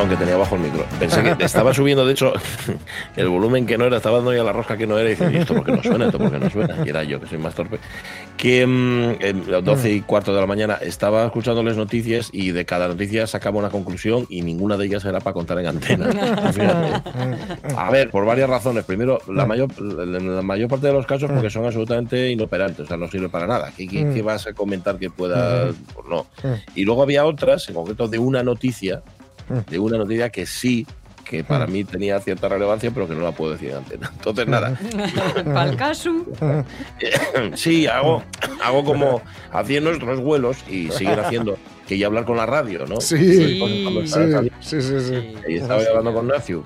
Perdón, que tenía bajo el micro. Pensé que estaba subiendo, de hecho, el volumen que no era, estaba dando ya la rosca que no era y dije, ¿y esto por qué no suena? ¿Esto por qué no suena? Y era yo, que soy más torpe. Que mm, en las 12 y cuarto de la mañana estaba escuchándoles noticias y de cada noticia sacaba una conclusión y ninguna de ellas era para contar en antena. Fíjate. A ver, por varias razones. Primero, la mayor, la mayor parte de los casos porque son absolutamente inoperantes, o sea, no sirve para nada. ¿Qué, qué- qué vas a comentar que pueda...? Pues no. Y luego había otras, en concreto de una noticia, de una noticia que sí, que para mí tenía cierta relevancia, pero que no la puedo decir en antena. Entonces, nada. Pa'l caso. Sí, hago, hago como hacían nuestros vuelos y siguen haciendo, que ya hablar con la radio, ¿no? Sí, Sí. Cuando sí, sí, sí, sí. Y estaba yo hablando con Nacio,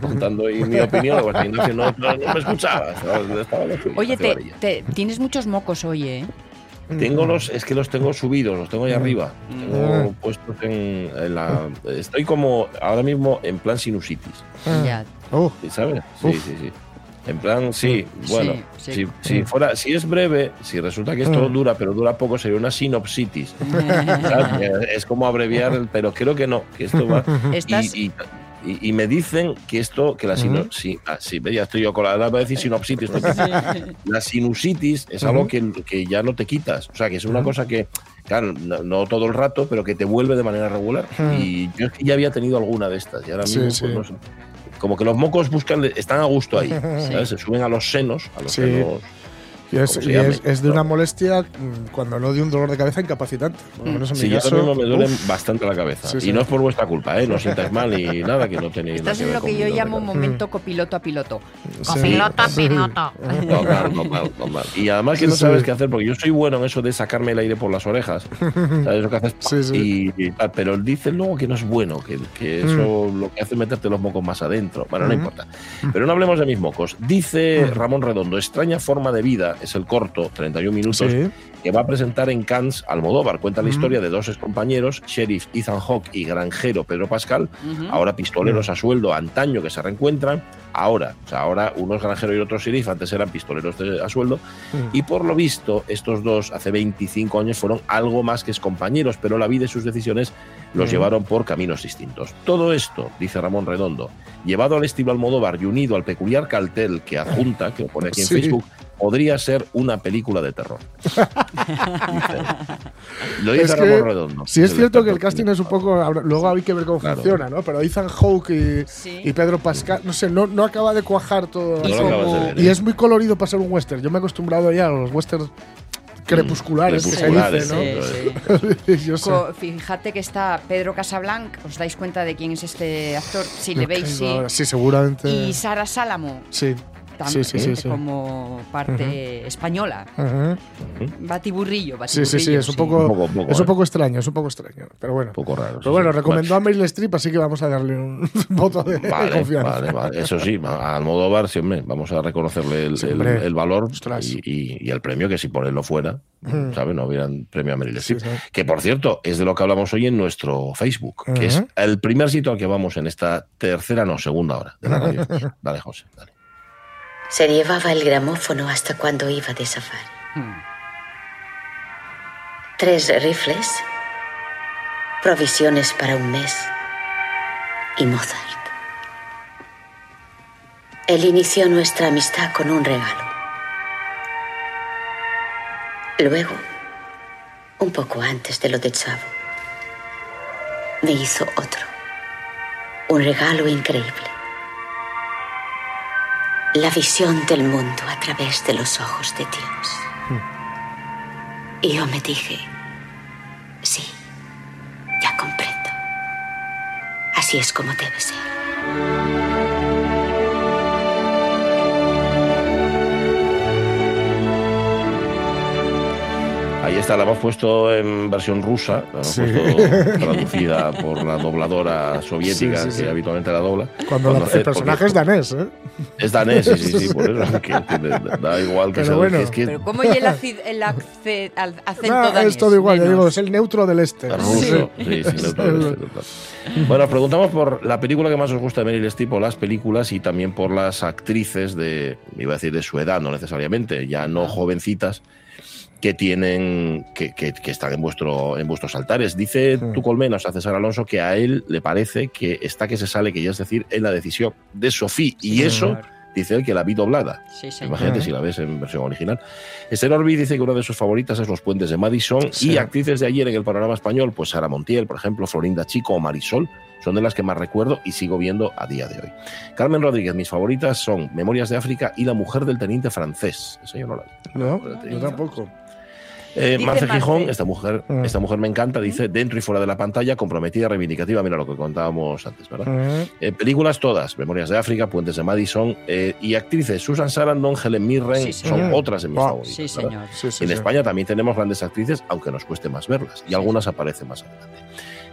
contando ahí mi opinión, Nacio no, no- no me escuchaba. estaba- estaba loco, Oye, te- tienes muchos mocos hoy, ¿eh? Tengo los, es que los tengo subidos, los tengo ahí arriba. Mm. Tengo puestos en, en la. Estoy como ahora mismo en plan sinusitis. Ya. Oh, ¿sí ¿Sabes? Sí, Uf. sí, sí. En plan, sí, bueno, sí. Si, si fuera, si es breve, si resulta que esto dura, pero dura poco, sería una sinopsitis. es como abreviar, el, pero creo que no, que esto va. Estás- Y, y- y- y me dicen que esto, que la sino, sí, ah, sí, ya estoy yo con la, ahora voy a decir sinopsitis. La sinusitis es algo que, que ya no te quitas. O sea, que es una cosa que, claro, no, no todo el rato, pero que te vuelve de manera regular. Y yo es que ya había tenido alguna de estas. Y ahora Sí, mismo, sí. pues, no sé. Como que los mocos buscan, están a gusto ahí. ¿sabes? Se suben a los senos, a los Sí. senos. Y es, es, es de una molestia mm, cuando no de un dolor de cabeza incapacitante. Por lo menos en Sí, mi yo caso. también me duele uf, bastante la cabeza. Sí, y sí. no es por vuestra culpa, ¿eh? No os sintáis mal y nada, que no tenéis en ver lo que yo llamo cabeza. momento copiloto a piloto. sí, Copiloto a piloto. Total, total, total. Y además que no sí. sabes qué hacer, porque yo soy bueno en eso de sacarme el aire por las orejas. ¿Sabes lo que haces? Sí, sí. Y, y tal, pero dicen luego que no es bueno, que, que eso lo que hace es meterte los mocos más adentro. Bueno, no Mm. importa. Pero no hablemos de mis mocos. Dice Ramón Redondo, extraña forma de vida, es el corto, 31 minutos, Sí. que va a presentar en Cannes Almodóvar. Cuenta la historia de dos excompañeros, sheriff Ethan Hawke y granjero Pedro Pascal, ahora pistoleros a sueldo antaño que se reencuentran, ahora, o sea, ahora uno es granjero y otro sheriff, antes eran pistoleros de- a sueldo, y por lo visto estos dos hace 25 años fueron algo más que compañeros, pero la vida y sus decisiones los llevaron por caminos distintos. Todo esto, dice Ramón Redondo, llevado al estilo Almodóvar y unido al peculiar cartel que adjunta, que lo pone aquí en Sí. Facebook, podría ser una película de terror. Lo dice Es que Ramón Redondo. Sí, es cierto que el casting es un poco. Luego hay que ver cómo Claro. funciona, ¿no? Pero Ethan Hawke y, Sí. y Pedro Pascal, no sé, no, no acaba de cuajar todo. No de ver, y ¿eh? es muy colorido para ser un western. Yo me he acostumbrado ya a los westerns crepusculares, que se crepusculares, dice, Sí, sí. ¿no? Yo sé. Co- Fíjate que está Pedro Casablanc, ¿os dais cuenta de quién es este actor? Si le veis, sí. Sí, seguramente. Y Sara Salamo, sí. También, Sí, sí, sí, sí. como parte española. Ujú. Batiburrillo, Sí, batiburrillo. sí, sí, es un poco, Un poco, poco, es un ¿eh? poco extraño, es un poco extraño. Pero bueno. Un poco raro. sí, Pero bueno, sí. recomendó a Meryl Streep, así que vamos a darle un voto de, Vale, confianza. vale, vale. Eso sí, a Almodóvar siempre vamos a reconocerle el, Sí, el- hombre. el valor y, y- y el premio, que si por él lo fuera, ¿sabes? No hubieran premio a Meryl Streep. sí. Que por cierto, es de lo que hablamos hoy en nuestro Facebook, que es el primer sitio al que vamos en esta tercera, no, segunda hora de la radio. Dale, José, dale. Se llevaba el gramófono hasta cuando iba de safari. Hmm. Tres rifles, provisiones para un mes y Mozart. Él inició nuestra amistad con un regalo. Luego, un poco antes de lo de Chavo, me hizo otro. Un regalo increíble. La visión del mundo a través de los ojos de Dios. Y yo me dije, sí, ya comprendo. Así es como debe ser. Ahí está, la hemos puesto en versión rusa, la hemos Sí. puesto traducida por la dobladora soviética Sí, sí, sí. que habitualmente la dobla. Cuando la- hace- el personaje es danés, ¿eh? Es danés, sí, sí, sí, por eso. que- que da igual que Pero sea bueno. es que Pero ¿cómo y el, acid- el acce- al- acento Ah, danés? es todo igual, ya Menos. digo, es el neutro del este. es ruso. Sí, sí, neutro, este, total. Bueno, os preguntamos por la película que más os gusta de Meryl Streep, o las películas y también por las actrices de, iba a decir de su edad, no necesariamente, ya no jovencitas, que tienen, que, que- que están en, vuestro, en vuestros altares. Dice Mm. tu colmenos a César Alonso que a él le parece que está que se sale, que ya es decir, en la decisión de Sofía. Y eso señor. dice él que la vi doblada. Sí. Imagínate si la ves en versión original. Esther Orbi dice que una de sus favoritas es Los Puentes de Madison Sí. y actrices de ayer en el panorama español, pues Sara Montiel, por ejemplo, Florinda Chico o Marisol, son de las que más recuerdo y sigo viendo a día de hoy. Carmen Rodríguez, mis favoritas son Memorias de África y La mujer del teniente francés. Eso yo no la vi. No, yo tampoco. Eh, Marce Marce. Gijón, esta mujer, Mm. esta mujer me encanta, dice, dentro y fuera de la pantalla, comprometida, reivindicativa, mira lo que contábamos antes, ¿verdad? Mm, Eh, películas todas, Memorias de África, Puentes de Madison eh, y actrices Susan Sarandon, Helen Mirren, Sí, son otras de mis Wow. favoritas. Sí, señor. Sí, sí, en. España también tenemos grandes actrices, aunque nos cueste más verlas, y algunas aparecen más adelante.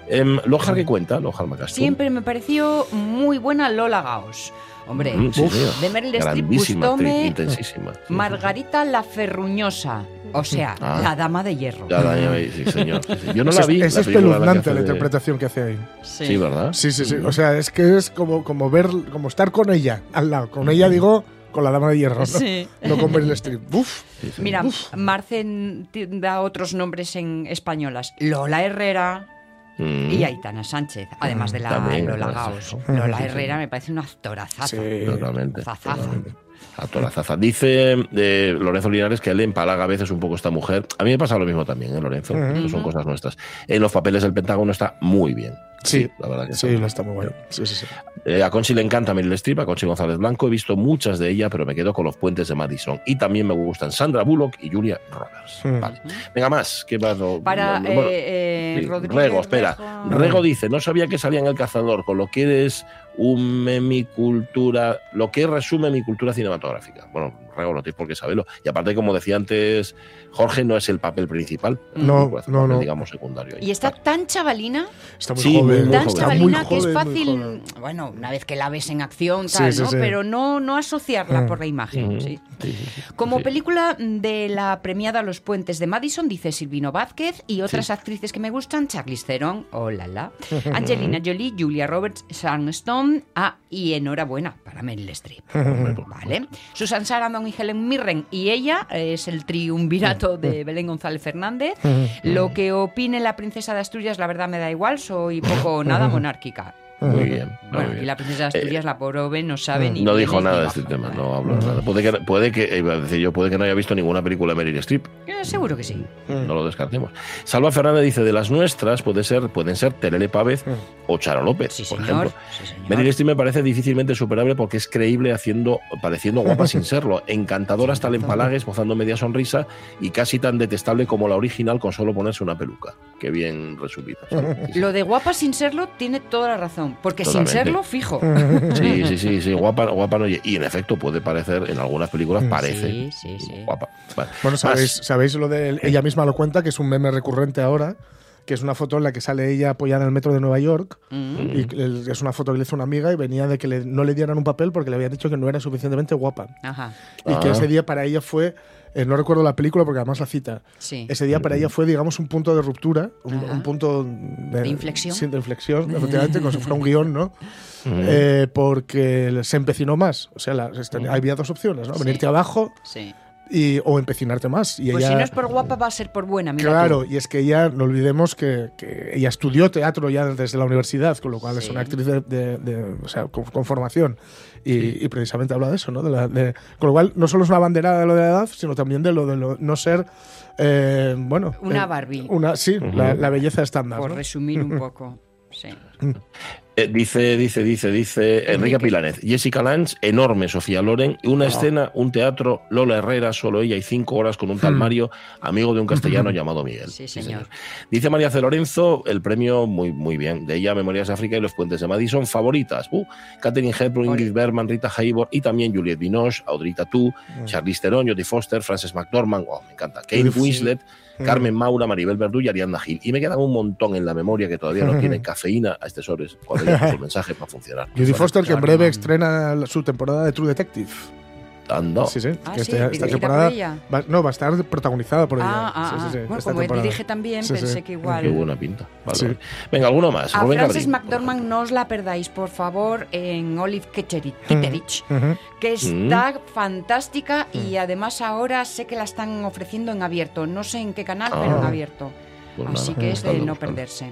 Em, Lojar que cuenta, Lojar Macastún. Siempre me pareció muy buena Lola Gaos. Hombre, Mm, sí, Uf. de Meryl Streep Grandísima actriz, gustóme intensísima. Sí, sí. Margarita la Ferruñosa. O sea, Ah. la dama de hierro. Ya, ya, sí, señor. sí, sí. Yo no Es, la vi. es la la que espeluznante la de- interpretación que hace ahí. Sí, ¿verdad? Sí, sí, sí. O sea, es que es como, como ver, como estar con ella al lado. Con ella digo, con la dama de hierro, ¿no? Sí. No con Meryl Streep. Uf. Sí, sí. Mira, Marcen t- da otros nombres en españolas. Lola Herrera Mm. y Aitana Sánchez, además de la También, Lola Gaos. Lola Herrera me parece una actorazaza. Sí. Totalmente. Zazaza. Totalmente. Actorazaza. Dice eh, Lorenzo Linares que él empalaga a veces un poco esta mujer. A mí me pasa lo mismo también, ¿eh, Lorenzo? Son cosas nuestras. En los papeles del Pentágono está muy bien. Sí. la verdad que Sí, está muy bueno. Sí, sí, sí. Eh, a Conchi le encanta Meryl Streep, a Conchi González Blanco. He visto muchas de ella, pero me quedo con los puentes de Madison. Y también me gustan Sandra Bullock y Julia Roberts. Vale. Venga, más. ¿Qué más? No- Para no- bueno, eh, eh, sí, Rodríguez Rego, espera. Rego- Rego dice, no sabía que salía en El Cazador, con lo que eres un mi cultura, lo que resume mi cultura cinematográfica. Bueno, Rego, no tienes por qué saberlo. Y aparte, como decía antes, Jorge no es el papel principal. No, no, papel, no. digamos, secundario. Y está tan chavalina, Está muy Sí, muy, joven. muy tan joven. Está chavalina muy que es fácil, bueno, una vez que la ves en acción, Sí, tal, sí, ¿no? sí. Pero no, no asociarla Mm. por la imagen. Mm, sí. sí, sí, sí. Como Sí. película de la premiada Los Puentes de Madison, dice Silvino Vázquez, y otras actrices que me gustan, Charlize Theron, oh la la, Angelina Jolie, Julia Roberts, Sharon Stone, ah, y enhorabuena para Meryl Streep. Vale. Susan Sarandon y Helen Mirren, y ella es el triunvirato de Belén González Fernández. Lo que opine la princesa de Asturias, la verdad me da igual, soy poco o nada monárquica. Muy bien. muy Bueno, bien. y la princesa de Asturias, la pobre, no sabe ni. No dijo nada de este tema, no habló nada. Puede que, puede que, iba a decir yo, puede que no haya visto ninguna película de Meryl Streep, Eh, seguro que sí. no lo descartemos. Salva Fernández dice, de las nuestras puede ser, pueden ser Terele Pávez o Charo López, Sí, por señor. ejemplo. Sí, señor. Meryl Streep me parece difícilmente superable porque es creíble haciendo, pareciendo guapa sin serlo, encantadora hasta el empalague, esbozando media sonrisa y casi tan detestable como la original con solo ponerse una peluca. Qué bien resumida. Sí, sí, sí. Lo de guapa sin serlo tiene toda la razón, porque sin serlo, fijo. Sí, sí, sí, sí, guapa, guapa no. Y en efecto puede parecer, en algunas películas parece Sí, sí, sí. guapa. Vale. Bueno, sabéis, Más. sabéis lo de ella misma lo cuenta, que es un meme recurrente ahora, que es una foto en la que sale ella apoyada en el metro de Nueva York. Mm. Y es una foto que le hizo una amiga y venía de que le- no le dieran un papel porque le habían dicho que no era suficientemente guapa. Ajá, Y que Ah. ese día para ella fue, eh, no recuerdo la película porque además la cita, sí. ese día para ella fue, digamos, un punto de ruptura, un, punto de, De inflexión. Sí, de inflexión, efectivamente, como si fuera un guion, ¿no? Eh, porque se empecinó más. O sea, la- este- había dos opciones, ¿no? Sí. Venirte abajo sí. Y, o empecinarte más. Y Pues ella, si no es por guapa, va a ser por buena, mira Claro, tú. y es que ella, no olvidemos que, que ella estudió teatro ya desde la universidad, con lo cual es Sí. una actriz de, de- de- o sea, con, con formación. Y, y precisamente habla de eso, ¿no? De la- de- con lo cual, no solo es una banderada de lo de la edad, sino también de lo de lo- no ser, eh, bueno... Una eh, Barbie. Una, sí, la, la belleza estándar. Por ¿no? resumir un poco. Sí. Eh, dice, dice, dice, dice Enrique. Pilanes. Jessica Lange, enorme Sofía Loren, una escena, un teatro, Lola Herrera, solo ella y cinco horas con un tal Mario, amigo de un castellano llamado Miguel. Sí, señor. Dice María C. Lorenzo, el premio muy, muy bien. De ella, Memorias de África y Los Puentes de Madison, favoritas. Uh, Catherine Hepburn. Ingrid Bergman, Rita Hayworth y también Juliette Binoche, Audrey Tautou, Charlize Theron, Jodie Foster, Frances McDormand, wow, me encanta. Kate. Winslet, Carmen Maura, Maribel Verdú y Ariadna Gil. Y me quedan un montón en la memoria que todavía no tienen cafeína a estas horas sus mensajes para funcionar. Judy Foster, que en breve estrena su temporada de True Detective. Ando. Sí, sí. Ah, que sí, esta, esta dirigida temporada por ella. va- no, va a estar protagonizada por ella. Ah, ah, Sí, sí, ah. sí, Bueno, esta como él temporada. dirige también, Sí, sí. pensé que igual. Qué buena pinta. Vale. Venga, alguno más. A Rubén Frances McDormand no os la perdáis, por favor, en Olive Kitteridge, Kitteridge, Ujú. que Mm. está fantástica y además ahora sé que la están ofreciendo en abierto. No sé en qué canal, pero en Ah. abierto. Pues Así nada, que es de no buscadlo. perderse.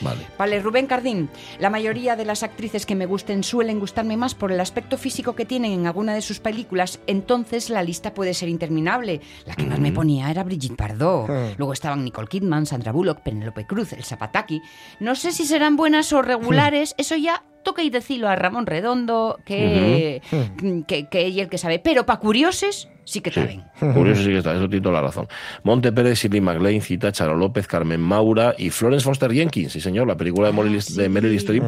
Vale. Vale, Rubén Cardín. La mayoría de las actrices que me gusten suelen gustarme más por el aspecto físico que tienen en alguna de sus películas, entonces la lista puede ser interminable. La que más me ponía era Brigitte Bardot. Mm. Luego estaban Nicole Kidman, Sandra Bullock, Penélope Cruz, el Zapataki. No sé si serán buenas o regulares, eso ya toca y decirlo a Ramón Redondo, que, que, que ella el que sabe. Pero para curiosos, sí que Sí. saben. Curioso sí que está, eso tiene toda la razón. Monte Pérez, Shirley MacLaine, Cita, Charo López, Carmen Maura y Florence Foster Jenkins, sí señor, la película de, Meryl, sí. de Meryl Streep.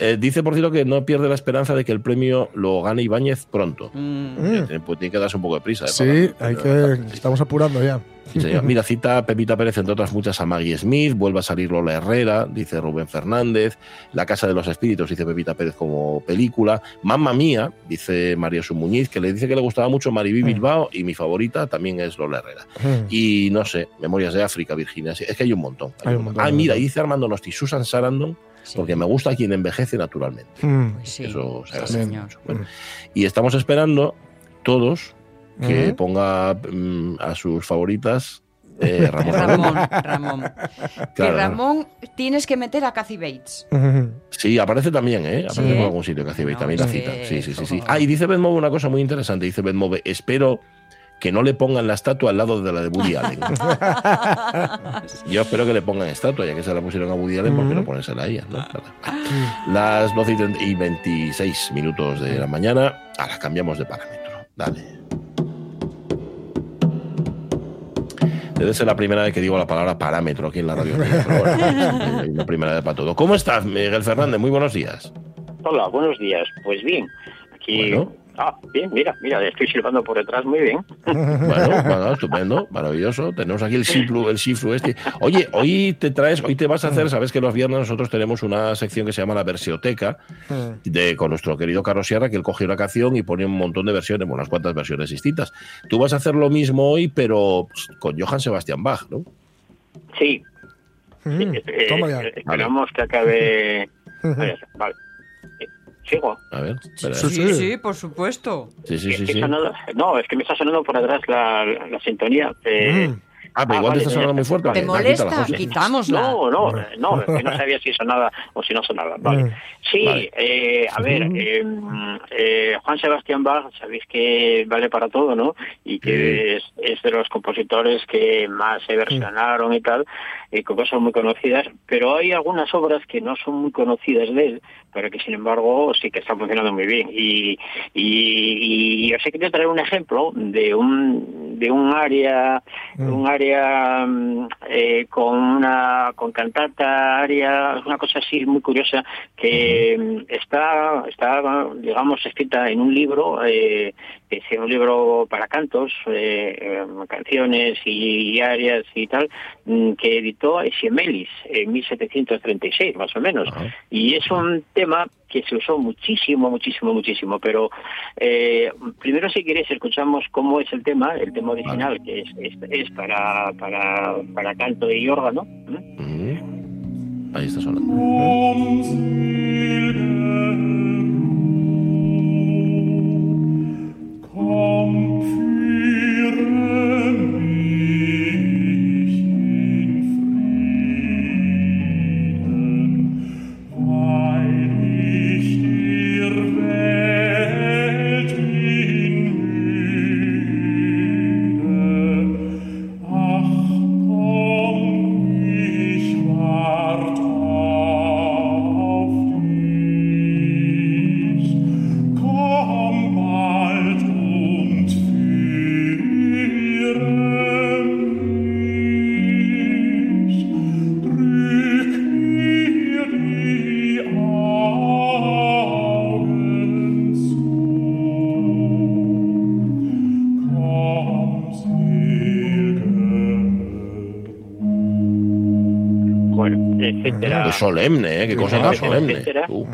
Eh, dice, por cierto, que no pierde la esperanza de que el premio lo gane Ibáñez pronto. Mm. Eh, Pues tiene que darse un poco de prisa. ¿eh? Sí, Para- hay que, estamos apurando ya. Sí, señor. Mira, cita Pepita Pérez, entre otras muchas, a Maggie Smith, vuelve a salir Lola Herrera, dice Rubén Fernández, La Casa de los Espíritus, dice Pepita Pérez como película, Mamma Mía, dice María Su Muñiz, que le dice que le gustaba mucho Maribí Bilbao y mi favorita también es Lola Herrera. Mm. Y no sé, Memorias de África, Virginia, sí, es que hay un montón. Hay un montón, Ah, hay un mira, montón. dice Armando Nosti, Susan Sarandon, Sí. porque me gusta quien envejece naturalmente. Mm. Pues sí, Eso se sí, señor. mucho. Bueno, y estamos esperando todos que Ujú. ponga mm, a sus favoritas eh, Ramón. Ramón, Ramón. Que Claro, Ramón tienes que meter a Kathy Bates. Ujú. Sí, aparece también, ¿eh? Aparece Sí, ¿eh? algún sitio que hace No, también la cita. que- Sí, sí, sí, sí. Ah, y dice Ben Move una cosa muy interesante. Dice Ben Move, espero que no le pongan la estatua al lado de la de Woody Allen. Yo espero que le pongan estatua, ya que se la pusieron a Woody Allen, ¿por qué no ponérsela a ella? ¿no? Las 12 y 30 y 26 minutos de la mañana, ahora cambiamos de parámetro. Dale. Debe ser la primera vez que digo la palabra parámetro aquí en la radio. bueno, la primera vez para todo. ¿Cómo estás, Miguel Fernández? Muy buenos días. Hola, buenos días. Pues bien, aquí. Bueno. Ah, bien, mira, mira, estoy silbando por detrás muy bien. Bueno, bueno, estupendo, maravilloso. Tenemos aquí el Shiflu, el Shiflu este. Oye, hoy te traes, hoy te vas a hacer, sabes que los viernes nosotros tenemos una sección que se llama la Versioteca, de, con nuestro querido Carlos Sierra, que él coge una canción y pone un montón de versiones, unas cuantas versiones distintas. Tú vas a hacer lo mismo hoy, pero pues, con Johann Sebastian Bach, ¿no? Sí, Mm. eh, Toma ya. eh, esperamos que acabe. Vale, vale. Sigo. A ver. Sí, Sí, sí, por supuesto. sí, sí, sí. que sí. sonando- no, es que me está sonando por atrás la, la, la sintonía. eh, Mm. Ah, pero Ah, igual vale, te está sonando muy fuerte. ¿Te molesta? Quitámosla. No, no, no, es que no sabía si sonaba o si no sonaba. Vale. Mm. Sí, Vale. eh, a ver, eh, eh, Juan Sebastián Bach, sabéis que vale para todo, ¿no? Y que es, es de los compositores que más se versionaron y tal, y con cosas muy conocidas, pero hay algunas obras que no son muy conocidas de él, pero que sin embargo sí que están funcionando muy bien. Y, y, y os he querido traer un ejemplo de un, de un área, Mm. un área mm, eh, con una con cantata, área, una cosa así muy curiosa que mm, está, está, digamos, escrita en un libro, eh, que es un libro para cantos, eh, canciones y, y áreas y tal, mm, que editó Siemelis en 1736, más o menos. Ajá. Y es un tema que se usó muchísimo, muchísimo, muchísimo. Pero eh, primero, si queréis, escuchamos cómo es el tema, el tema original, que es, es, es para, para, para canto y órgano. Mm. Ahí está sonando. Komm, führe solemne, ¿eh? Qué cosa tan solemne. etcétera. Uh,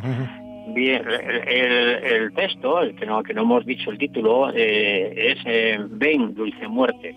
Bien, el, el- el texto, el que no, que no hemos dicho el título, eh, es eh, Ven, dulce muerte.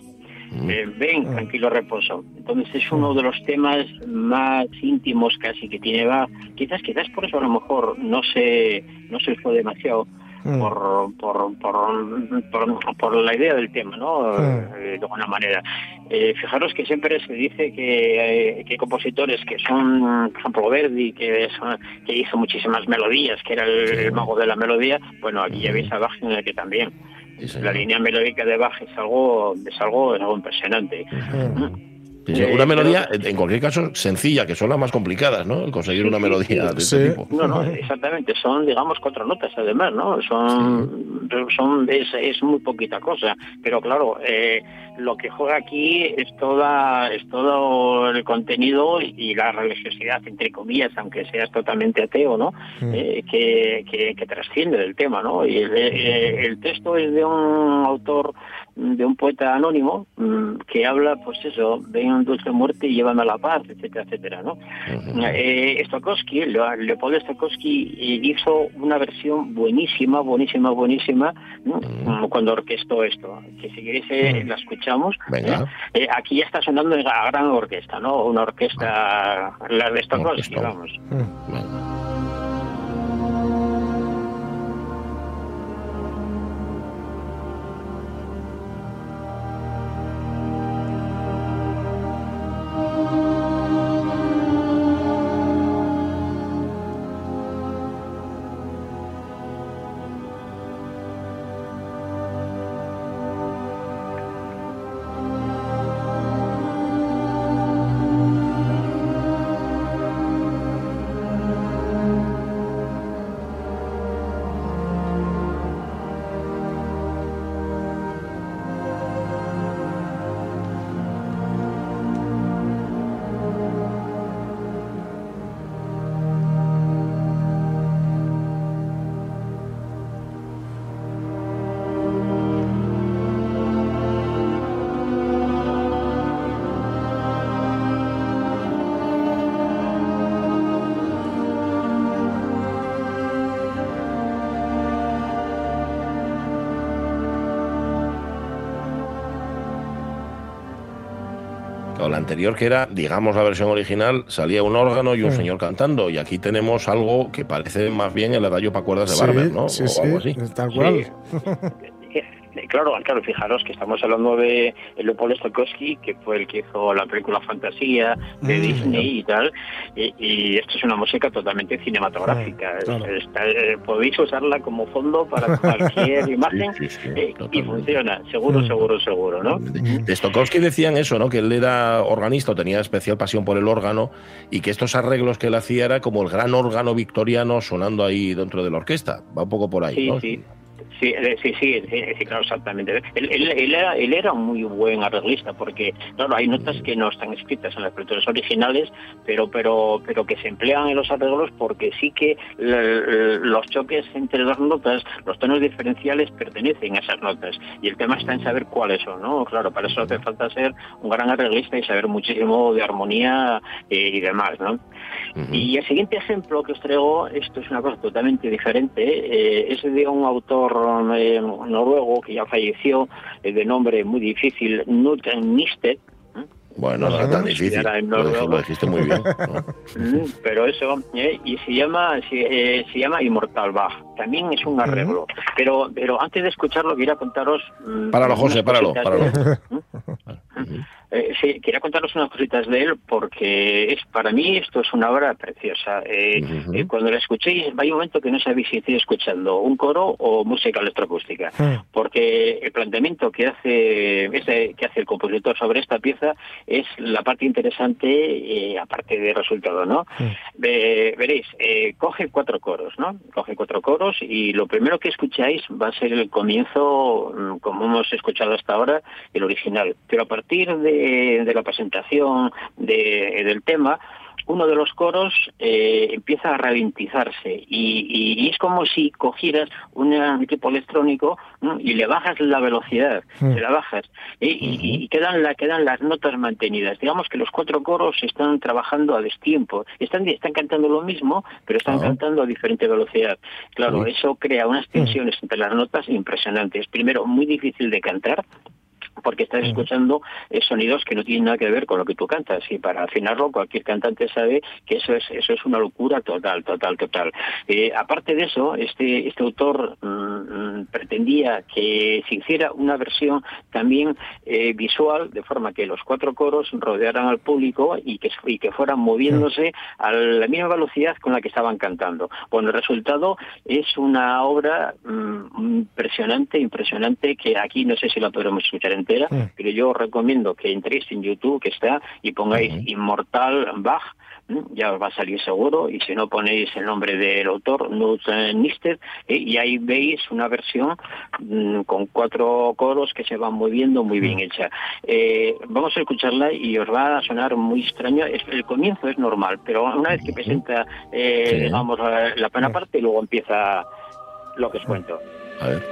mm. Eh, ven, tranquilo reposo. Entonces es uno de los temas más íntimos casi que tiene Bach. Quizás, quizás por eso a lo mejor no se, no se usó demasiado Mm. por, por, por, por, por la idea del tema, ¿no? Mm. Eh, de alguna manera. Eh, fijaros que siempre se dice que, eh, que hay compositores que son, por ejemplo, Verdi, que, son- que hizo muchísimas melodías, que era el, el mago de la melodía. Bueno, aquí ya veis a Bach en el que también. Sí. La línea melódica de Bach es algo, es algo, es algo impresionante. Eh, Una melodía, pero- en cualquier caso, sencilla, que son las más complicadas, ¿no? El conseguir una melodía de Sí. este tipo. No, no, exactamente. Son, digamos, cuatro notas, además, ¿no? Son, son es, es muy poquita cosa. Pero claro, eh, lo que juega aquí es toda, es todo el contenido y la religiosidad, entre comillas, aunque seas totalmente ateo, ¿no? Eh, que, que, que trasciende del tema, ¿no? Y el, eh, el texto es de un autor, de un poeta anónimo, mm, que habla, pues eso, ven dulce muerte y llévame a la paz, etcétera, etcétera, ¿no? Eh, Stokowski, Leo- Leopoldo Stokowski eh, hizo una versión buenísima, buenísima, buenísima ¿no? Cuando orquestó esto. Que si queréis eh, la escuchamos. ¿eh? Aquí ya está sonando a gran orquesta, ¿no? Una orquesta, la de Stokowski, vamos. Venga. Anterior, que era, digamos, la versión original, salía un órgano y un señor cantando. Y aquí tenemos algo que parece más bien el adagio para cuerdas de Barber, ¿no? sí, o algo sí, así. tal cual. Claro, claro, fijaros que estamos hablando de Leopoldo Stokowski, que fue el que hizo la película Fantasía de Mm. Disney y tal, y, y esto es una música totalmente cinematográfica. Claro. Es- está- eh, podéis usarla como fondo para cualquier imagen sí, sí, eh, y funciona, seguro, Mm. seguro, seguro, ¿no? De, Stokowski decían eso, ¿no? Que él era organista, tenía especial pasión por el órgano y que estos arreglos que él hacía era como el gran órgano victoriano sonando ahí dentro de la orquesta. Va un poco por ahí, Sí, ¿no? Sí. Sí, eh, sí, sí, sí, sí, claro, exactamente. Él, él- él era, él era un muy buen arreglista porque, claro, hay notas que no están escritas en las partituras originales, pero, pero, pero que se emplean en los arreglos porque sí que los choques entre las notas, los tonos diferenciales pertenecen a esas notas y el tema está en saber cuáles son, ¿no? Claro, para eso hace falta ser un gran arreglista y saber muchísimo de armonía eh, y demás, ¿no? Y el siguiente ejemplo que os traigo, esto es una cosa totalmente diferente, eh, es de un autor eh, noruego que ya falleció, eh, de nombre muy difícil, Knut Nisted, Bueno, no era tan difícil. Era Lo, lo dijiste muy bien. ¿no? Mm, pero eso, eh, y se llama se, eh, se llama Inmortal Bach. También es un arreglo. Pero pero antes de escucharlo quería contaros. mm, Páralo, José, páralo, páralo. de él. ¿Mm? Eh, sí, quería contaros unas cositas de él porque es para mí esto es una obra preciosa. Eh, eh, cuando la escuchéis, hay un momento que no sabéis si estoy escuchando un coro o música electroacústica, Mm. porque el planteamiento que hace ese, que hace el compositor sobre esta pieza es la parte interesante, eh, aparte del resultado, ¿no? Ve- veréis, eh, coge cuatro coros, ¿no? Coge cuatro coros y lo primero que escucháis va a ser el comienzo, mm, como hemos escuchado hasta ahora, el original. Pero a partir de, de la presentación de- del tema, uno de los coros eh, empieza a ralentizarse y, es como si cogieras un equipo electrónico ¿no? y le bajas la velocidad, se la bajas ¿eh? y, y quedan, la, quedan las notas mantenidas. Digamos que los cuatro coros están trabajando a destiempo, están, están cantando lo mismo, pero están Ah. cantando a diferente velocidad. Claro, Sí. eso crea unas tensiones entre las notas impresionantes. Primero, muy difícil de cantar, porque estás escuchando eh, sonidos que no tienen nada que ver con lo que tú cantas. Y para afinarlo cualquier cantante sabe que eso es eso es una locura total total total. Eh, aparte de eso este este autor mm, mm, pretendía que se hiciera una versión también eh, visual de forma que los cuatro coros rodearan al público y que y que fueran moviéndose a la misma velocidad con la que estaban cantando. Bueno el resultado es una obra mm, impresionante impresionante que aquí no sé si la podremos escuchar entera pero yo os recomiendo que entréis en YouTube que está y pongáis Inmortal Bach ya os va a salir seguro y si no ponéis el nombre del autor Knut eh, Nister eh, y ahí veis una versión mm, con cuatro coros que se van moviendo muy bien hecha. Eh, vamos a escucharla y os va a sonar muy extraño. El comienzo es normal pero una vez que presenta eh, Sí. digamos la pena parte luego empieza lo que os cuento. A ver.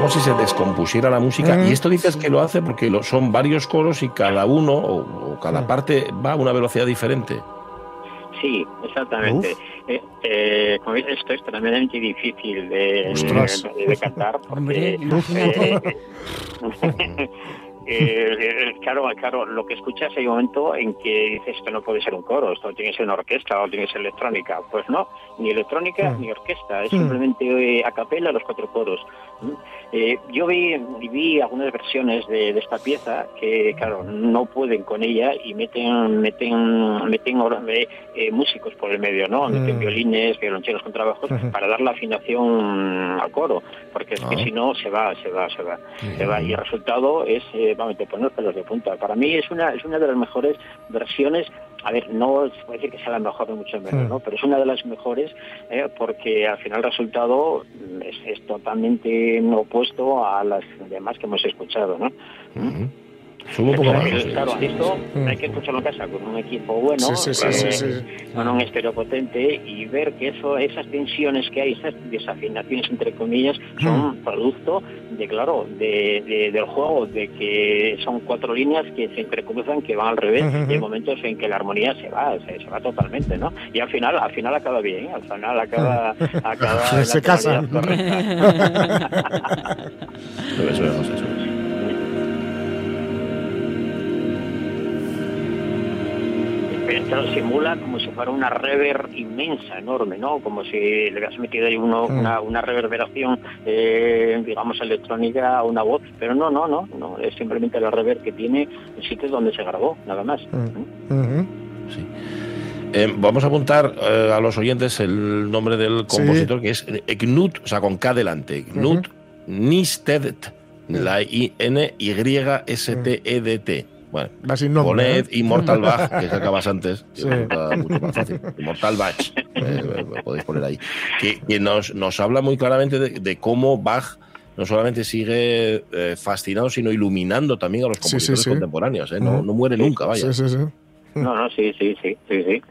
Como si se descompusiera la música. Mm. Y esto dices que lo hace porque lo, son varios coros y cada uno o, o cada parte va a una velocidad diferente. Sí, exactamente. Eh, eh, como veis, esto es tremendamente difícil de, Ostras. de- de cantar. Porque, Hombre, imagínate. eh, eh, claro, claro, lo que escuchas hay un momento en que dices esto no puede ser un coro, esto tiene que ser una orquesta o tiene que ser electrónica. Pues no, ni electrónica Mm. ni orquesta, es Mm. simplemente eh, a capela los cuatro coros. Eh, yo vi, vi algunas versiones de, de esta pieza que, claro, no pueden con ella y meten meten meten ahora, eh, eh, músicos por el medio, ¿no? Meten Mm. violines, violonchelos con trabajos para dar la afinación al coro, porque es que Ah. si no se va, se va, se va, se va. Y el resultado es, eh, vamos, te pones pelos de punta. Para mí es una es una de las mejores versiones. A ver, no se puede decir que sea la mejor de mucho menos, Mm. ¿no? Pero es una de las mejores eh, porque al final el resultado es, es totalmente opuesto a las demás que hemos escuchado, ¿no? Ujú. Sube un poco más. Sí, claro, sí. esto Mm. hay que escucharlo en casa con un equipo bueno, Sí, sí, sí, eh, sí, sí. con un estéreo potente y ver que eso, esas tensiones que hay, esas desafinaciones entre comillas, son producto de, claro, de, de- del juego, de que son cuatro líneas que se entrecruzan, que van al revés, Ujú, ujú. y hay momentos en que la armonía se va, se, se va totalmente, ¿no? Y al final, al final acaba bien, ¿eh? al final acaba, acaba Se- se casan. Eso es, eso Pero simula como si fuera una rever inmensa, enorme, ¿no? Como si le hubieras metido ahí uno- Mm. una, una reverberación, eh, digamos, electrónica a una voz. Pero no, no, no, no. Es simplemente la rever que tiene en sitios donde se grabó, nada más. Mm. Ujú. Sí. Eh, vamos a apuntar eh, a los oyentes el nombre del compositor, que es Knut, o sea, con K delante. Knut Nisted La I-N-Y-S-T-E-D-T. Bueno, poned ¿eh? Immortal Bach, que sacabas antes, que Sí. mucho más fácil. Immortal Bach, eh, podéis poner ahí. Que, que nos, nos habla muy claramente de, de cómo Bach no solamente sigue eh, fascinando, sino iluminando también a los Sí, sí, compositores sí. contemporáneos. ¿eh? No, no muere nunca, vaya. Sí, sí, sí. No, no, sí, sí, sí, sí, sí.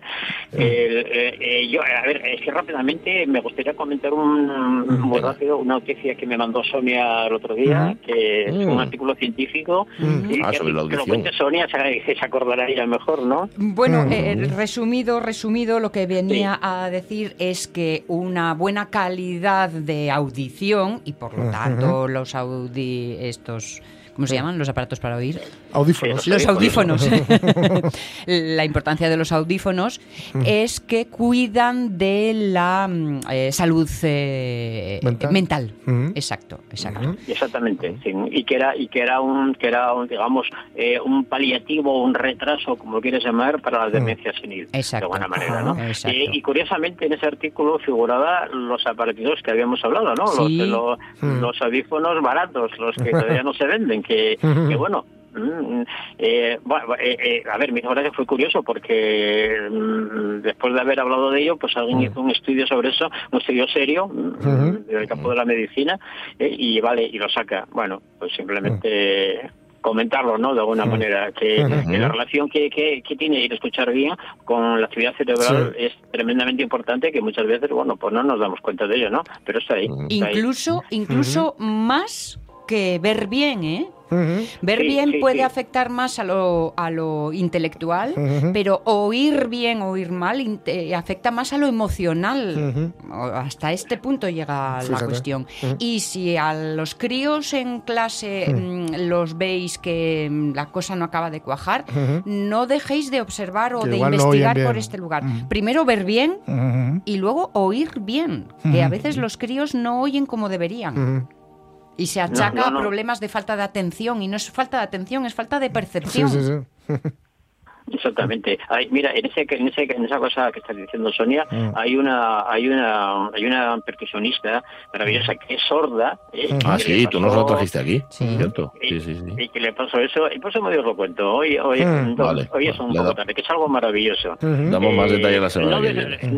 El, eh, eh, yo, a ver, es que rápidamente me gustaría comentar un, muy Venga. rápido una noticia que me mandó Sonia el otro día, que es Mm. un artículo científico. sí, Ah, que, sobre la que lo cuente Sonia, se, se acordará ella mejor, ¿no? Bueno, Mm. eh, resumido, resumido, lo que venía a decir es que una buena calidad de audición y por lo tanto los audi estos ¿cómo se llaman? Los aparatos para oír. Audífonos. Los audífonos. la importancia de los audífonos es que cuidan de la mm, eh, salud eh, Mental. mental. Ujú. Exacto, exacto. Exactamente, sí. y que era y que era un que era un, digamos eh, un paliativo, un retraso, como lo quieres llamar, para la demencia senil, Exacto. de alguna manera, ¿no? Exacto. Y, y curiosamente en ese artículo figuraba los aparatos que habíamos hablado, ¿no? Sí. Los, lo- Mm. los audífonos baratos, los que todavía no se venden, que, que bueno. mm, eh, bueno, eh, eh, a ver, mi gracia fue curioso porque mm, después de haber hablado de ello, pues alguien hizo un estudio sobre eso, un estudio serio mm, Ujú. del campo de la medicina eh, y vale y lo saca. Bueno, pues simplemente comentarlo, ¿no? De alguna manera que, que la relación que, que, que tiene el escuchar bien con la actividad cerebral es tremendamente importante que muchas veces, bueno, pues no nos damos cuenta de ello, ¿no? Pero está ahí. está ahí. Incluso, incluso más que ver bien, ¿eh? Ver Sí, bien sí, puede sí. afectar más a lo, a lo intelectual, pero oír bien, oír mal, inte- afecta más a lo emocional. Hasta este punto llega la cuestión. Y si a los críos en clase mm, los veis que mm, la cosa no acaba de cuajar, no dejéis de observar o Que de no investigar por este lugar. Primero ver bien y luego oír bien, que a veces los críos no oyen como deberían. Y se achaca no, problemas de falta de atención. Y no es falta de atención, es falta de Sí, percepción. sí, sí. Exactamente. Hay, mira, en ese, en ese, en esa cosa que estás diciendo Sonia, Mm. hay una, hay una, hay una percusionista maravillosa que es sorda. eh, Mm. Ah, que sí, le tú nos pasó- lo trajiste aquí, Sí. ¿cierto? Y, Sí, sí, sí. y que le pasó eso, y por eso me lo cuento. Hoy, hoy, Mm. no, Vale, hoy es vale, un poco da- tarde, que es algo maravilloso. Damos más Eh, detalles la semana no, des-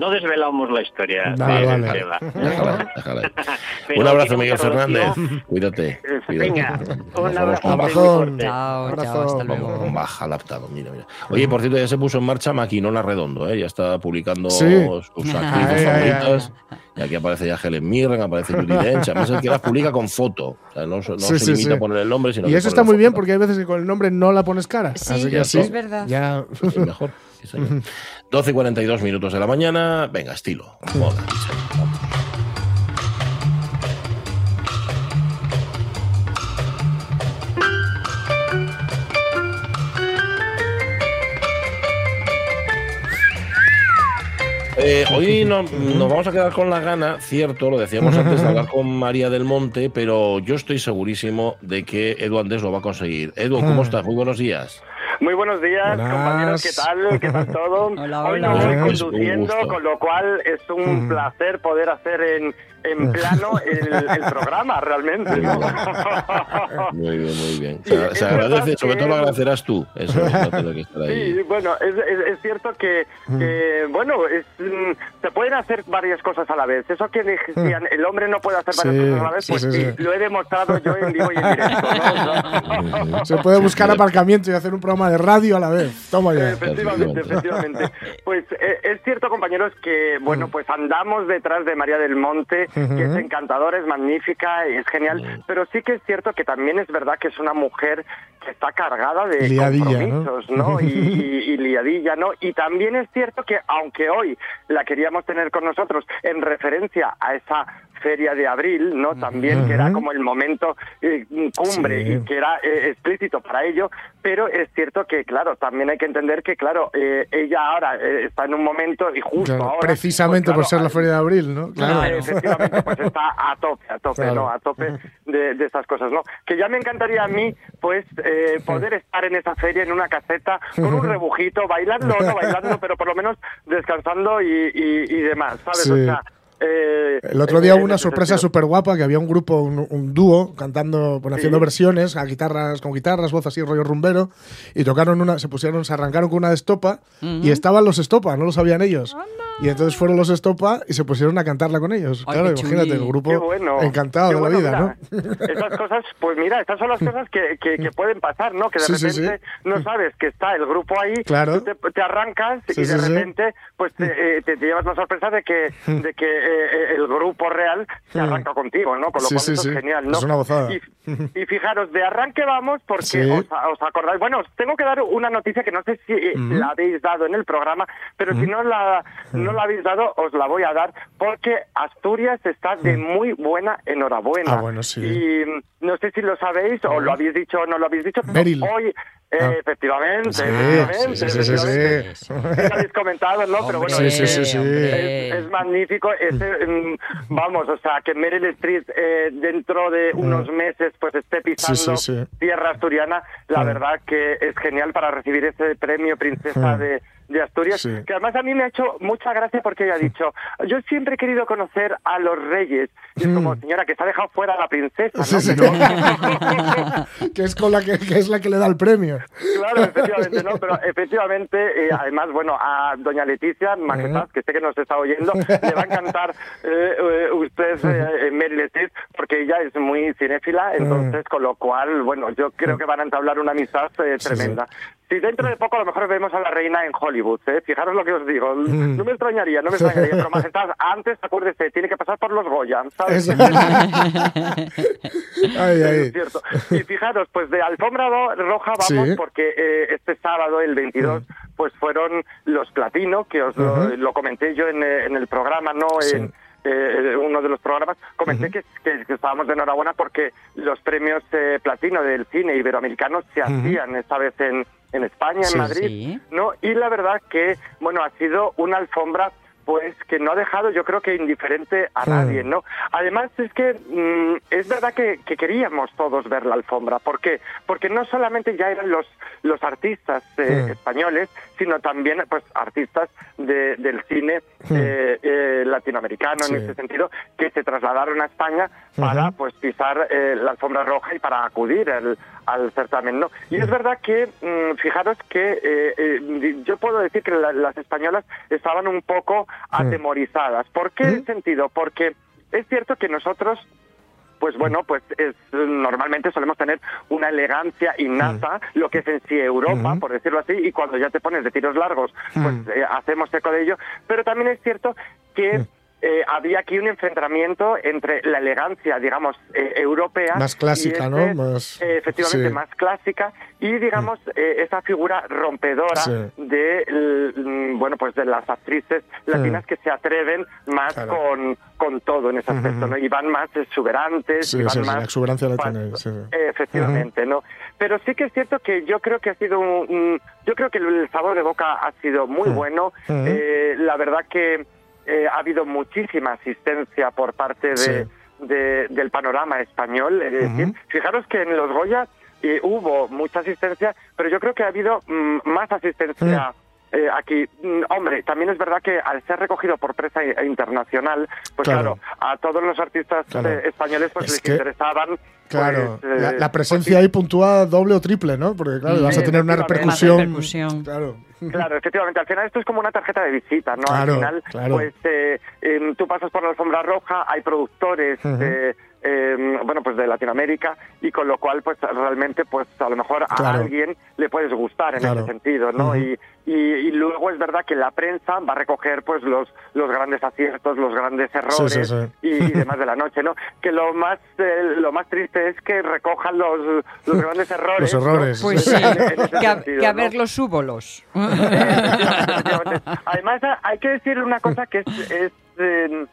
desvelamos la historia. Vale, de- vale. del tema. Déjala, déjala. Un abrazo, Miguel Fernández. Cuídate. Cuídate. Venga, Nos un abrazo Abrazón. fuerte. Chao, chao, Abrazo. hasta luego. con baja mira, mira. Oye, por cierto, ya se puso en marcha Maquinona Redondo, ¿eh? ya está publicando Sí. sus actrices favoritas. Y aquí aparece ya Helen Mirren, aparece Judy Dench. Además, es que las publica con foto. O sea, no, no Sí, se sí, limita sí. a poner el nombre, sino Y que eso está muy bien foto. porque hay veces que con el nombre no la pones cara. Sí, Así que ya así es verdad. Ya. Es mejor. sí, señor. 12 y 42 minutos de la mañana. Venga, estilo. Moda. Eh, hoy no- nos vamos a quedar con la gana, cierto, lo decíamos antes de hablar con María del Monte, pero yo estoy segurísimo de que Edu Andés lo va a conseguir. Edu, ¿cómo estás? Muy buenos días. Muy buenos días, Buenas. compañeros, ¿qué tal? ¿Qué tal todo? Hola, Hoy hola. no voy conduciendo, con lo cual es un Mm. placer poder hacer en, en plano el, el programa, realmente. ¿no? Muy bien, muy bien. Se, agradece, sobre todo lo agradecerás tú, eso, no que estar Sí, ahí. bueno, es, es- es cierto que, que, bueno, es, mm, se pueden hacer varias cosas a la vez. Eso que decían, el hombre no puede hacer varias Sí, cosas a la vez, pues sí, sí, sí. lo he demostrado yo en vivo y en directo. ¿no? Se puede buscar aparcamiento y hacer un programa de radio a la vez. Toma ya. Efectivamente, efectivamente. Pues eh, es cierto, compañeros, que bueno, pues andamos detrás de María del Monte, que es Ujú. encantadora, es magnífica, es genial, pero sí que es cierto que también es verdad que es una mujer que está cargada de Liadilla, compromisos, ¿no? Y, y- y liadilla, ¿no? Y también es cierto que aunque hoy la queríamos tener con nosotros en referencia a esa feria de abril, ¿no? También que era como el momento eh, cumbre Sí. y que era eh, explícito para ello, pero es cierto que, claro, también hay que entender que, claro, eh, ella ahora eh, está en un momento y justo Claro, ahora... precisamente pues, por ser la feria de abril, ¿no? Claro, Claro. efectivamente, pues está a tope, a tope. ¿no? A tope de, de estas cosas, ¿no? Que ya me encantaría a mí, pues, eh, poder estar en esa feria en una caseta con un rebujito, bailando o no bailando, pero por lo menos descansando y, y, y demás, ¿sabes? Sí. O sea, eh, El otro día en hubo una sorpresa súper guapa que había un grupo, un, un dúo, cantando, bueno, haciendo Sí. versiones a guitarras, con guitarras, voz así, rollo rumbero, y tocaron una, se pusieron, se arrancaron con una de estopa, y estaban los estopa, no lo sabían ellos. Y entonces fueron los estopa y se pusieron a cantarla con ellos. Ay, claro, imagínate, chuli. el grupo bueno. encantado de la vida, mira, ¿no? Esas cosas, pues mira, estas son las cosas que, que, que pueden pasar, ¿no? Que de Sí, sí, repente sí. no sabes que está el grupo ahí, Claro. te, te arrancas Sí, y sí, de sí. repente pues te, eh, te- te llevas la sorpresa de que, de que eh, el grupo real se arranca contigo, ¿no? Con lo Sí, cual sí, sí. es genial, ¿no? Es una gozada. Y, y fijaros, de arranque vamos porque Sí. os, os acordáis, bueno, os tengo que dar una noticia que no sé si eh, la habéis dado en el programa, pero si no la, no la habéis dado, os la voy a dar porque Asturias está de muy buena enhorabuena. Ah, bueno, sí. Y mm, no sé si lo sabéis o lo habéis dicho o no lo habéis dicho, pero hoy, eh, Ah. efectivamente, Sí, efectivamente, sí, sí, sí, efectivamente. sí. Sí, habéis comentado, ¿no? Pero bueno, Sí, sí, sí, es- es, magnífico. Ese, mm, vamos, o sea, que Meryl Streep eh, dentro de unos meses pues esté pisando Mm. Tierra asturiana, la Mm. verdad que es genial para recibir ese premio Princesa Mm. de, de Asturias, Sí. que además a mí me ha hecho mucha gracia porque ella ha dicho, yo siempre he querido conocer a los reyes. Y es como, señora, que se ha dejado fuera a la princesa, ¿no? Mm. Sí, sí. Pero- que es con la que, que es la que le da el premio. Claro, efectivamente, ¿no? Pero efectivamente, eh, además, bueno, a doña Leticia Maquetas, que sé que nos está oyendo, le va a encantar eh, eh, usted, eh, Streep, porque ella es muy cinéfila, entonces, con lo cual, bueno, yo creo que van a entablar una amistad eh, tremenda. Si dentro de poco a lo mejor vemos a la reina en Hollywood, ¿eh? Fijaros lo que os digo. Mm. No me extrañaría, no me extrañaría, pero Majestad, antes, acuérdese, tiene que pasar por los Goya, ¿sabes? Ay, es cierto. Y fijaros, pues de alfombra ro- roja vamos Sí. Mm. porque eh, este sábado, el 22, pues fueron los platino, que os lo, comenté yo en, eh, en el programa, ¿no? Sí. En eh, uno de los programas, comenté que, que- que estábamos de enhorabuena porque los premios eh, platino del cine iberoamericano se hacían esta vez en, en España, Sí. en Madrid, Sí. ¿no? Y la verdad que, bueno, ha sido una alfombra pues que no ha dejado yo creo que indiferente a nadie, ¿no? Además es que mm, es verdad que, que queríamos todos ver la alfombra, ¿por qué? Porque no solamente ya eran los los artistas eh, españoles, sino también pues artistas de- del cine eh, eh, latinoamericano Sí. en ese sentido que se trasladaron a España para pues pisar eh, la alfombra roja y para acudir al, al certamen, ¿no? Y es verdad que, mm, fijaros que eh, yo puedo decir que la- las españolas estaban un poco atemorizadas. ¿Por qué ¿Mm? sentido? Porque es cierto que nosotros pues bueno, pues es, normalmente solemos tener una elegancia innata, lo que es en sí Europa, por decirlo así, y cuando ya te pones de tiros largos, pues Mm. eh, hacemos eco de ello, pero también es cierto que. Eh, había aquí un enfrentamiento entre la elegancia, digamos, eh, europea. Más clásica, ¿no? este, Más- eh, efectivamente, sí. más clásica y, digamos, eh, esa figura rompedora Sí. de, mm, bueno, pues de las actrices latinas que se atreven más Claro. con, con todo en ese aspecto. ¿no? Y van más exuberantes, Sí, y van sí, sí, más... la exuberancia efectivamente, ¿no? Pero sí que es cierto que yo creo que ha sido un, yo creo que el sabor de boca ha sido muy Mm. bueno. Eh, la verdad que eh, ha habido muchísima asistencia por parte de, Sí. de- del panorama español. Es decir, Ujú. fijaros que en los Goya eh, hubo mucha asistencia, pero yo creo que ha habido mm, más asistencia. eh, aquí, Mm, hombre, también es verdad que al ser recogido por prensa internacional, pues Claro. claro, a todos los artistas Claro. eh, españoles pues Es les que- interesaban. Claro, pues, la, eh, la presencia ahí puntúa doble o triple, ¿no? Porque claro, Sí, vas a tener una repercusión. repercusión. Claro. Claro, efectivamente. Al final esto es como una tarjeta de visita, ¿no? Claro, Al final, claro. pues eh, em, tú pasas por la alfombra roja, hay productores Ujú. de, em, bueno, pues de Latinoamérica y con lo cual, pues realmente, pues a lo mejor a Claro. alguien le puedes gustar en Claro. ese sentido, ¿no? Ujú. y, y, y luego es verdad que la prensa va a recoger, pues los los grandes aciertos, los grandes errores Sí, sí, sí. Y, y demás de la noche, ¿no? Que lo más eh, lo más triste es que recojan los los grandes errores. Los ¿no? errores. Pues sí, que a, sentido, que a ¿no? ver los súbolos. Además, hay que decir una cosa que es, es, eh,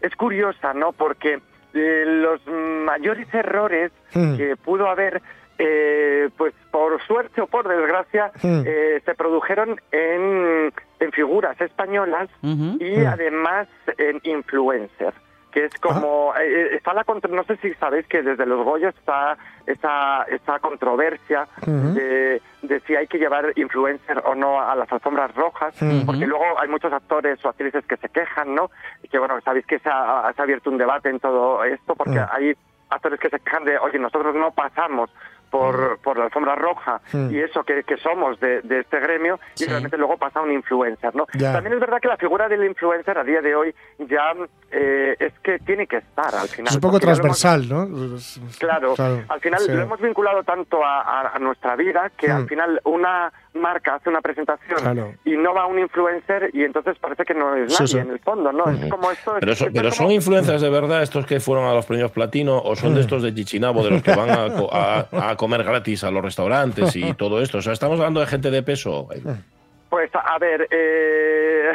es curiosa, ¿no? Porque eh, los mayores errores Hmm. que pudo haber, eh, pues por suerte o por desgracia, Hmm. eh, se produjeron en, en figuras españolas y Hmm. además en influencers. Que es como eh, eh, está la contra- no sé si sabéis que desde los Goya está esa esa controversia de, de si hay que llevar influencer o no a las alfombras rojas, porque luego hay muchos actores o actrices que se quejan, ¿no? Y que bueno, sabéis que se ha, se ha abierto un debate en todo esto, porque hay actores que se quejan de, oye, nosotros no pasamos por, por la alfombra roja Mm. y eso que, que somos de, de este gremio y Sí. realmente luego pasa un influencer, ¿no? Ya. También es verdad que la figura del influencer a día de hoy ya eh, es que tiene que estar al final. Es un poco hemos- transversal, ¿no? Claro, al final sí. lo hemos vinculado tanto a, a- a nuestra vida que Mm. al final una marca hace una presentación Claro. y no va un influencer y entonces parece que no es nadie sí. en el fondo, ¿no? Es como esto. es- Pero, pero como- son influencers de verdad estos que fueron a los premios platino o son de estos de Chichinabo, de los que van a, co- a- a comer gratis a los restaurantes y todo esto. O sea, estamos hablando de gente de peso. Pues a ver, eh...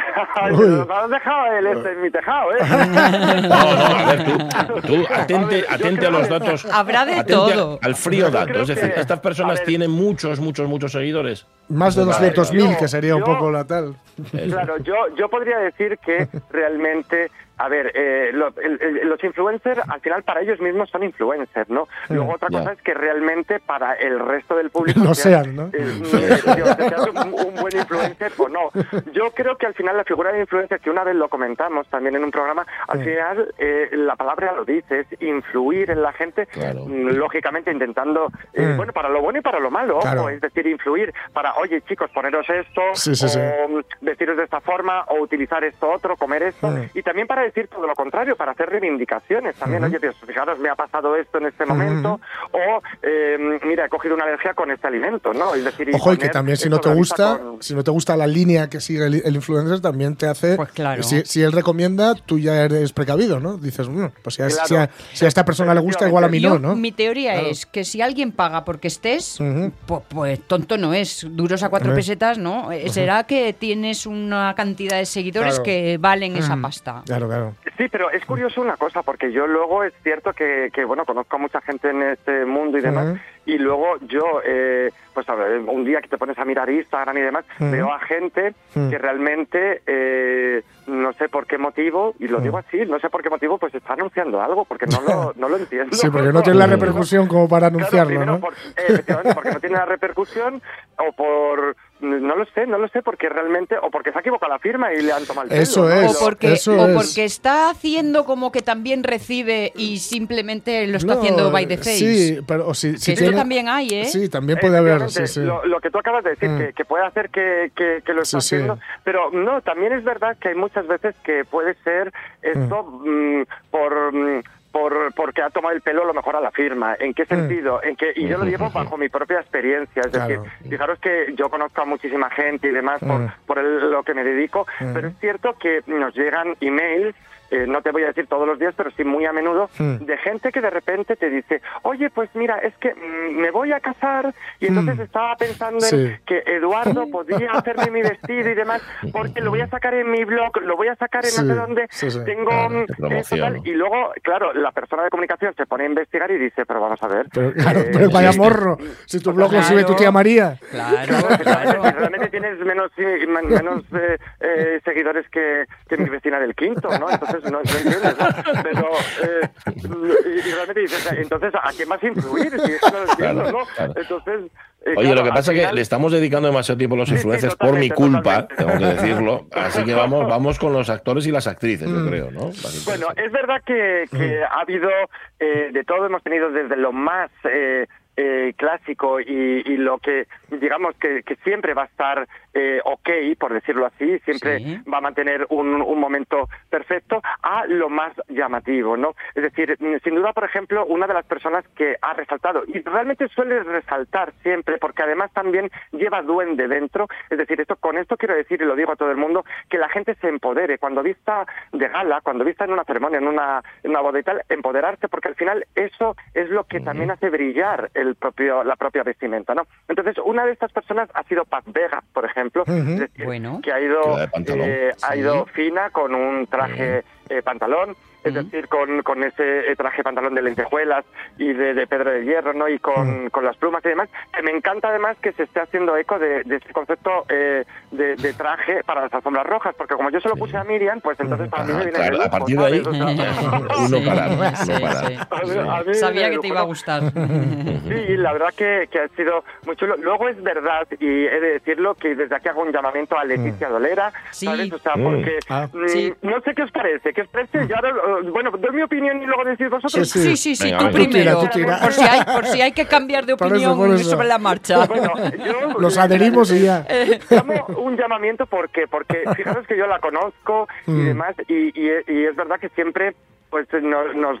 nos has dejado el este en mi tejado, ¿eh? No, no, a ver, tú, tú atente, A ver, atente a los datos. Habrá de todo. Al frío dato. Es decir, que- estas personas ver. tienen muchos, muchos, muchos seguidores. Más de A ver, 200.000, yo- que sería un poco la tal. Claro, yo, yo podría decir que realmente, a ver, eh, lo- el- el- los influencers al final para ellos mismos son influencers, ¿no? Luego otra Ya. cosa es que realmente para el resto del público No sean, ¿no? eh, eh, seas un, un buen influencer o no. Yo creo que al final la figura de influencer, que una vez lo comentamos también en un programa, al Sí. final eh, la palabra lo dice, es influir en la gente, Claro. mm, lógicamente intentando, eh, Mm. bueno, para lo bueno y para lo malo, ojo, es decir, influir para, oye chicos, poneros esto, Sí, o vestiros de esta forma, o utilizar esto otro, comer esto, Mm. y también para decir todo lo contrario, para hacer reivindicaciones también, Ujú. oye, Dios, fijaros, me ha pasado esto en este momento, o eh, mira, he cogido una alergia con este alimento, ¿no? Es decir, Ojo, y que también si no te gusta, con- si no te gusta la línea que sigue el, el influencer, también te hace. Pues claro. Si, si él recomienda, tú ya eres precavido, ¿no? Dices, bueno, pues si a, Claro. si a- si a esta persona le gusta, igual a mí Yo- no, ¿no? Mi teoría Claro. es que si alguien paga porque estés, Ujú. pu- pues, tonto no es. Duros a cuatro Ujú. pesetas, ¿no? Eh, Será que tienes una cantidad de seguidores Claro. que valen esa Mm. pasta. Claro, claro. Sí, pero es curioso una cosa, porque yo luego es cierto que, que, bueno, conozco a mucha gente en este mundo y demás, y luego yo, eh, pues a ver, un día que te pones a mirar Instagram y demás, Ujú. veo a gente que realmente, eh, no sé por qué motivo, y lo digo así, no sé por qué motivo, pues está anunciando algo, porque no lo, no lo entiendo. Sí, porque no tiene la Claro, repercusión como para Claro, anunciarlo, primero ¿no? por- eh, efectivamente, porque no tiene la repercusión, o por, no lo sé, no lo sé, porque realmente, o porque se ha equivocado la firma y le han tomado el pelo, Eso ¿no? es. O porque, eso o es. porque está haciendo como que también recibe y simplemente lo está No, haciendo by the face. Sí, pero o si, Que si esto tiene- también hay, ¿eh? Sí, también puede haber. Sí, Efectivamente, sí. Lo, lo que tú acabas de decir, Mm. que, que puede hacer que, que- que lo está Sí, sí. haciendo, pero no, también es verdad que hay muchas veces que puede ser esto mm, por... mm, por, porque ha tomado el pelo a lo mejor a la firma. ¿En qué sentido? En que, y yo lo digo bajo mi propia experiencia. Es Mm. Claro. decir, fijaros que yo conozco a muchísima gente y demás por, Mm. por el- lo que me dedico, Mm. pero es cierto que nos llegan emails eh, no te voy a decir todos los días, pero sí muy a menudo, de gente que de repente te dice, oye, pues mira, es que mm, me voy a casar y entonces Mm. estaba pensando Sí. en que Eduardo podría hacerme mi vestido y demás, porque lo voy a sacar en mi blog, lo voy a sacar en Sí, no sé dónde, sí, sí. tengo Claro, mm, promociono. tal, y luego, claro, la persona de comunicación se pone a investigar y dice, pero vamos a ver. Pero, claro, eh, pero vaya sí, morro. Si tu blog lo Claro. sube tu tía María. Claro, Claro, realmente tienes menos, menos eh, eh, seguidores que, que mi vecina del quinto, ¿no? Entonces no, no entiendes, ¿no? Pero, eh, y, y realmente dices, entonces, ¿a quién más influir? Si es que no lo entiendo, Claro, ¿no? claro. Entonces, eh, Oye, claro, lo que pasa es que le estamos dedicando demasiado tiempo a los Sí, sí, influencers por mi culpa, tengo que decirlo. Así que vamos, vamos con los actores y las actrices, Mm. yo creo, ¿no? Bueno, es verdad que, que ha habido eh, de todo, hemos tenido desde lo más eh, eh, clásico y, y lo que digamos que, que siempre va a estar eh, ok, por decirlo así, siempre Sí. va a mantener un, un momento perfecto, a lo más llamativo, ¿no? Es decir, mm, sin duda, por ejemplo, una de las personas que ha resaltado, y realmente suele resaltar siempre, porque además también lleva duende dentro, es decir, esto con esto quiero decir, y lo digo a todo el mundo, que la gente se empodere, cuando vista de gala, cuando vista en una ceremonia, en una, en una boda y tal, empoderarse, porque al final eso es lo que también hace brillar el propio, la propia vestimenta, ¿no? Entonces, una de estas personas ha sido Paz Vega, por ejemplo, decir, Bueno. que ha ido, eh, ha ido fina con un traje eh, pantalón es decir, con, con ese eh, traje pantalón de lentejuelas y de, de Pedro de Hierro, ¿no? Y con, con las plumas y demás, que me encanta además que se esté haciendo eco de, de este concepto eh, de, de traje para las alfombras rojas, porque como yo se lo puse a Miriam, pues entonces para mí me Ah, viene claro, a partir de ahí, uno Sí, parar, sí, uno parar. sí. A mí- a mí Sabía que te iba a gustar. Sí, la verdad que, que ha sido muy chulo. Luego es verdad, y he de decirlo, que desde aquí hago un llamamiento a Leticia Dolera, Sí. ¿sabes? O sea, Mm. porque Ah. mm, Sí. no sé qué os parece, qué os parece, yo ahora, bueno, doy mi opinión y luego decís vosotros. Sí, Sí, sí, sí, Venga, tú venga. primero. Tú tira, tú tira. Por, si hay, por si hay que cambiar de Por eso, opinión por eso. sobre la marcha. Bueno, yo Los adherimos y ya. Llamo un llamamiento porque, porque fijaros que yo la conozco y Mm. demás, y, y, y es verdad que siempre pues nos, nos-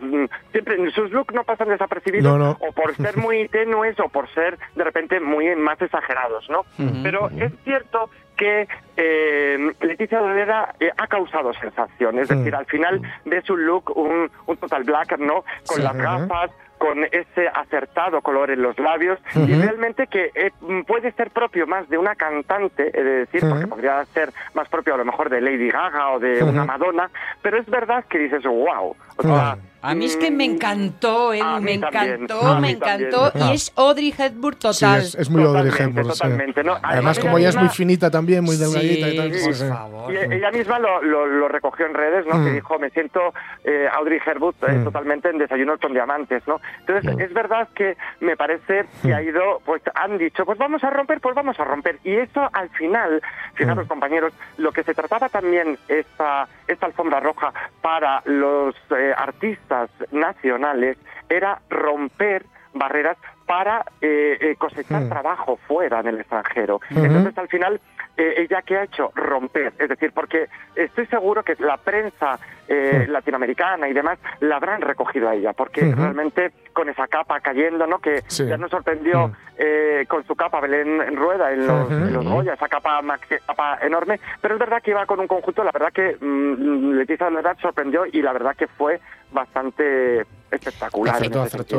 siempre sus looks no pasan desapercibidos No, no. o por ser muy tenues o por ser de repente muy más exagerados, ¿no? Pero es cierto que eh, Leticia Dolera eh, ha causado sensación, es decir, al final ves un look, un, un total black, ¿no? Con Sí. las gafas, con ese acertado color en los labios y realmente que eh, mm, puede ser propio más de una cantante, he de decir, porque podría ser más propio a lo mejor de Lady Gaga o de una Madonna, pero es verdad que dices, wow. Sea, A mí es que me mm, encantó, mí me también. encantó, me mí también. encantó. Ah. Y es Audrey Hepburn Sí, total. es, es muy Audrey Totalmente, Hepburn, sí. totalmente, ¿no? Además, Además, como ella ella es muy misma- finita también, muy delgadita y tal. Sí, sí, por sí. favor. Y ella misma lo, lo, lo recogió en redes, ¿no? Mm. Que dijo, me siento eh, Audrey Hepburn eh, Mm. totalmente en Desayunos con Diamantes, ¿no? Entonces, es verdad que me parece que Mm. ha ido, pues han dicho, pues vamos a romper, pues vamos a romper. Y eso al final, Mm. fijaros compañeros, lo que se trataba también esta, esta alfombra roja para los eh, artistas nacionales era romper barreras para eh, eh, cosechar Mm. trabajo fuera en el extranjero. Ujú. Entonces, al final, eh, ella que ha hecho romper, es decir, porque estoy seguro que la prensa eh, latinoamericana y demás la habrán recogido a ella, porque realmente con esa capa cayendo, ¿no? Que Sí. ya nos sorprendió Mm. eh, con su capa Belén en rueda en los, Ujú. en los Goya, esa capa, maxi- capa enorme, pero es verdad que iba con un conjunto, la verdad que mm, Leticia Dolera sorprendió y la verdad que fue bastante espectacular.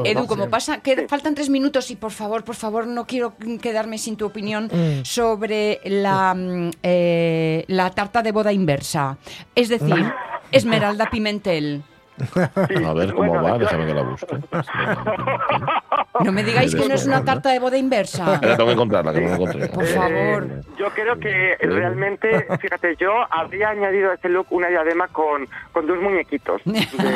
Edu, como pasa, que faltan tres minutos y por favor, por favor, no quiero quedarme sin tu opinión Mm. sobre la, mm, eh, la tarta de boda inversa. Es decir, Esmeralda Pimentel. A ver cómo Bueno, va, déjame que la busque. No me digáis que no es una tarta de boda inversa. Tengo que encontrarla, que no la encontré. Por favor. Eh, yo creo que realmente, fíjate, yo habría añadido a ese look una diadema con, con dos muñequitos de, de, de-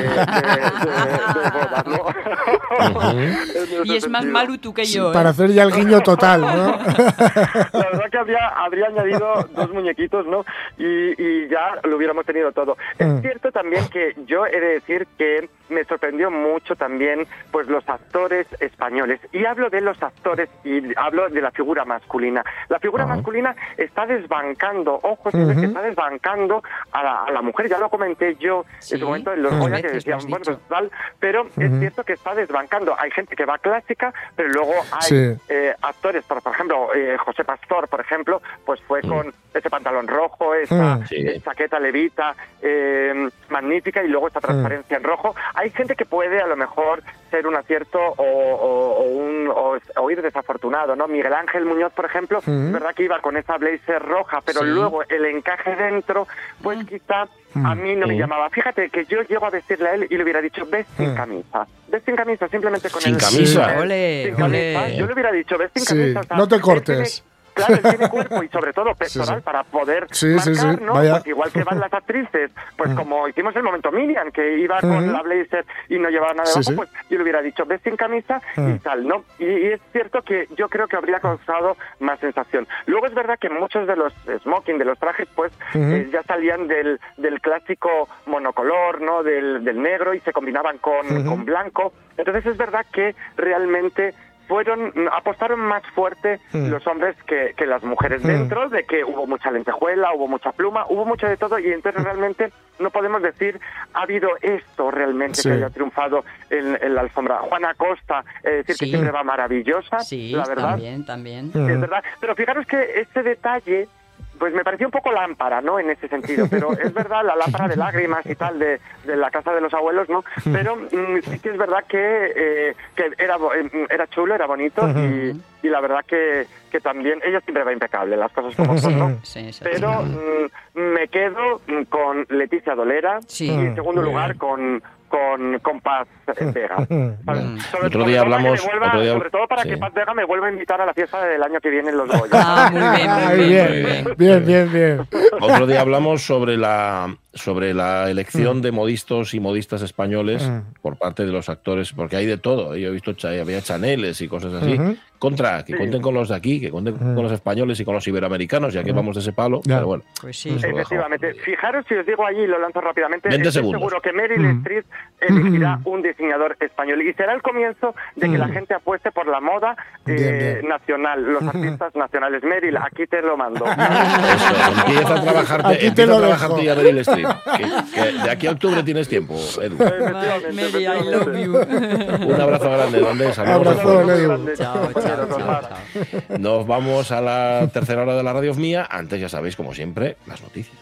de boda, ¿no? Y es más tú que yo. ¿eh? Para hacer ya el guiño total, ¿no? La verdad que habría, habría añadido dos muñequitos, ¿no? Y, y ya lo hubiéramos tenido todo. Es Mm. cierto también que yo he de decir que me sorprendió mucho también pues los actores españoles. Y hablo de los actores y hablo de la figura masculina. La figura Ajá. masculina está desbancando, ojo, que Ujú. está desbancando a la, a la mujer. Ya lo comenté yo Sí, en su momento en los Mm. Goya que decían, bueno, pues tal, pero es cierto que está desbancando. Hay gente que va clásica, pero luego hay Sí. eh, actores, por, por ejemplo, eh, José Pastor, por ejemplo, pues fue con ese pantalón rojo, esa. Sí. chaqueta levita eh, magnífica y luego esa transparencia en rojo. Hay gente que puede a lo mejor ser un acierto o, o- o un, o, o ir desafortunado, ¿no? Miguel Ángel Muñoz, por ejemplo, Mm. verdad que iba con esa blazer roja, pero Sí. luego el encaje dentro, pues quizá a mí no me Mm. llamaba. Fíjate que yo llego a decirle a él y le hubiera dicho, ves sin Mm. camisa, ves sin camisa, simplemente con Sin el... camisa. Ole, sin camisa. Yo le hubiera dicho, ves sin Sí, camisa. o sea, no te cortes. Claro, él tiene cuerpo y sobre todo Sí, pectoral sí. para poder Sí, marcar, sí, sí, ¿no? vaya. Pues igual que van las actrices, pues Mm. como hicimos el momento Miriam, que iba con Ujú. la blazer y no llevaba nada Sí, debajo, sí. pues yo le hubiera dicho, ves sin camisa y Mm. tal, ¿no? Y, y es cierto que yo creo que habría causado más sensación. Luego es verdad que muchos de los smoking, de los trajes, pues eh, ya salían del, del clásico monocolor, ¿no? Del, del negro y se combinaban con, con blanco. Entonces es verdad que realmente fueron apostaron más fuerte Mm. los hombres que, que las mujeres Mm. dentro de que hubo mucha lentejuela, hubo mucha pluma, hubo mucho de todo y entonces realmente no podemos decir ha habido esto realmente Sí. que haya triunfado en, en la alfombra. Juana Costa, eh, decir Sí. que siempre va maravillosa, Sí, la verdad. también, también. Mm. Es verdad, pero fijaros que este detalle pues me pareció un poco lámpara, ¿no? En ese sentido, pero es verdad, la lámpara de lágrimas y tal de, de la casa de los abuelos, ¿no? Pero mm, sí que es verdad que, eh, que era, eh, era chulo, era bonito y, y la verdad que, que también, ella siempre va impecable, las cosas como son, ¿no? Sí, sí, Pero sí. mm, me quedo mm, con Leticia Dolera Sí. y en segundo lugar con con, con Paz Vega. Bien. Sobre, Otro día todo para que hablamos- vuelva- otro día- sobre todo para sí. que Paz Vega me vuelva a invitar a la fiesta del año que viene en Los Goya. Ah, muy bien, Ay, muy bien, muy bien, bien. bien, bien, bien. Otro día hablamos sobre la sobre la elección de modistos y modistas españoles por parte de los actores, porque hay de todo. Yo he visto había chaneles y cosas así. Contra, que cuenten con los de aquí, que cuenten con los españoles y con los iberoamericanos, ya que vamos de ese palo. Pero bueno, Pues sí. Efectivamente. Fijaros si os digo allí, lo lanzo rápidamente, 20 estoy segundos. seguro que Meryl Streep elegirá un diseñador español y será el comienzo de que la gente apueste por la moda eh, Bien, bien. nacional, los artistas nacionales. Meryl, aquí te lo mando. Eso, empieza a trabajar, Aquí te empieza lo a trabajar dejo. tú ya Meryl Streep. Que, que de aquí a octubre tienes tiempo, Edu. Efectivamente, Mary, I love efectivamente. you. Un abrazo grande, ¿dónde? Saludos. Abrazo, grande. Chao, chao, chao, chao. Nos vamos a la tercera hora de la radio mía. Antes, ya sabéis, como siempre, las noticias.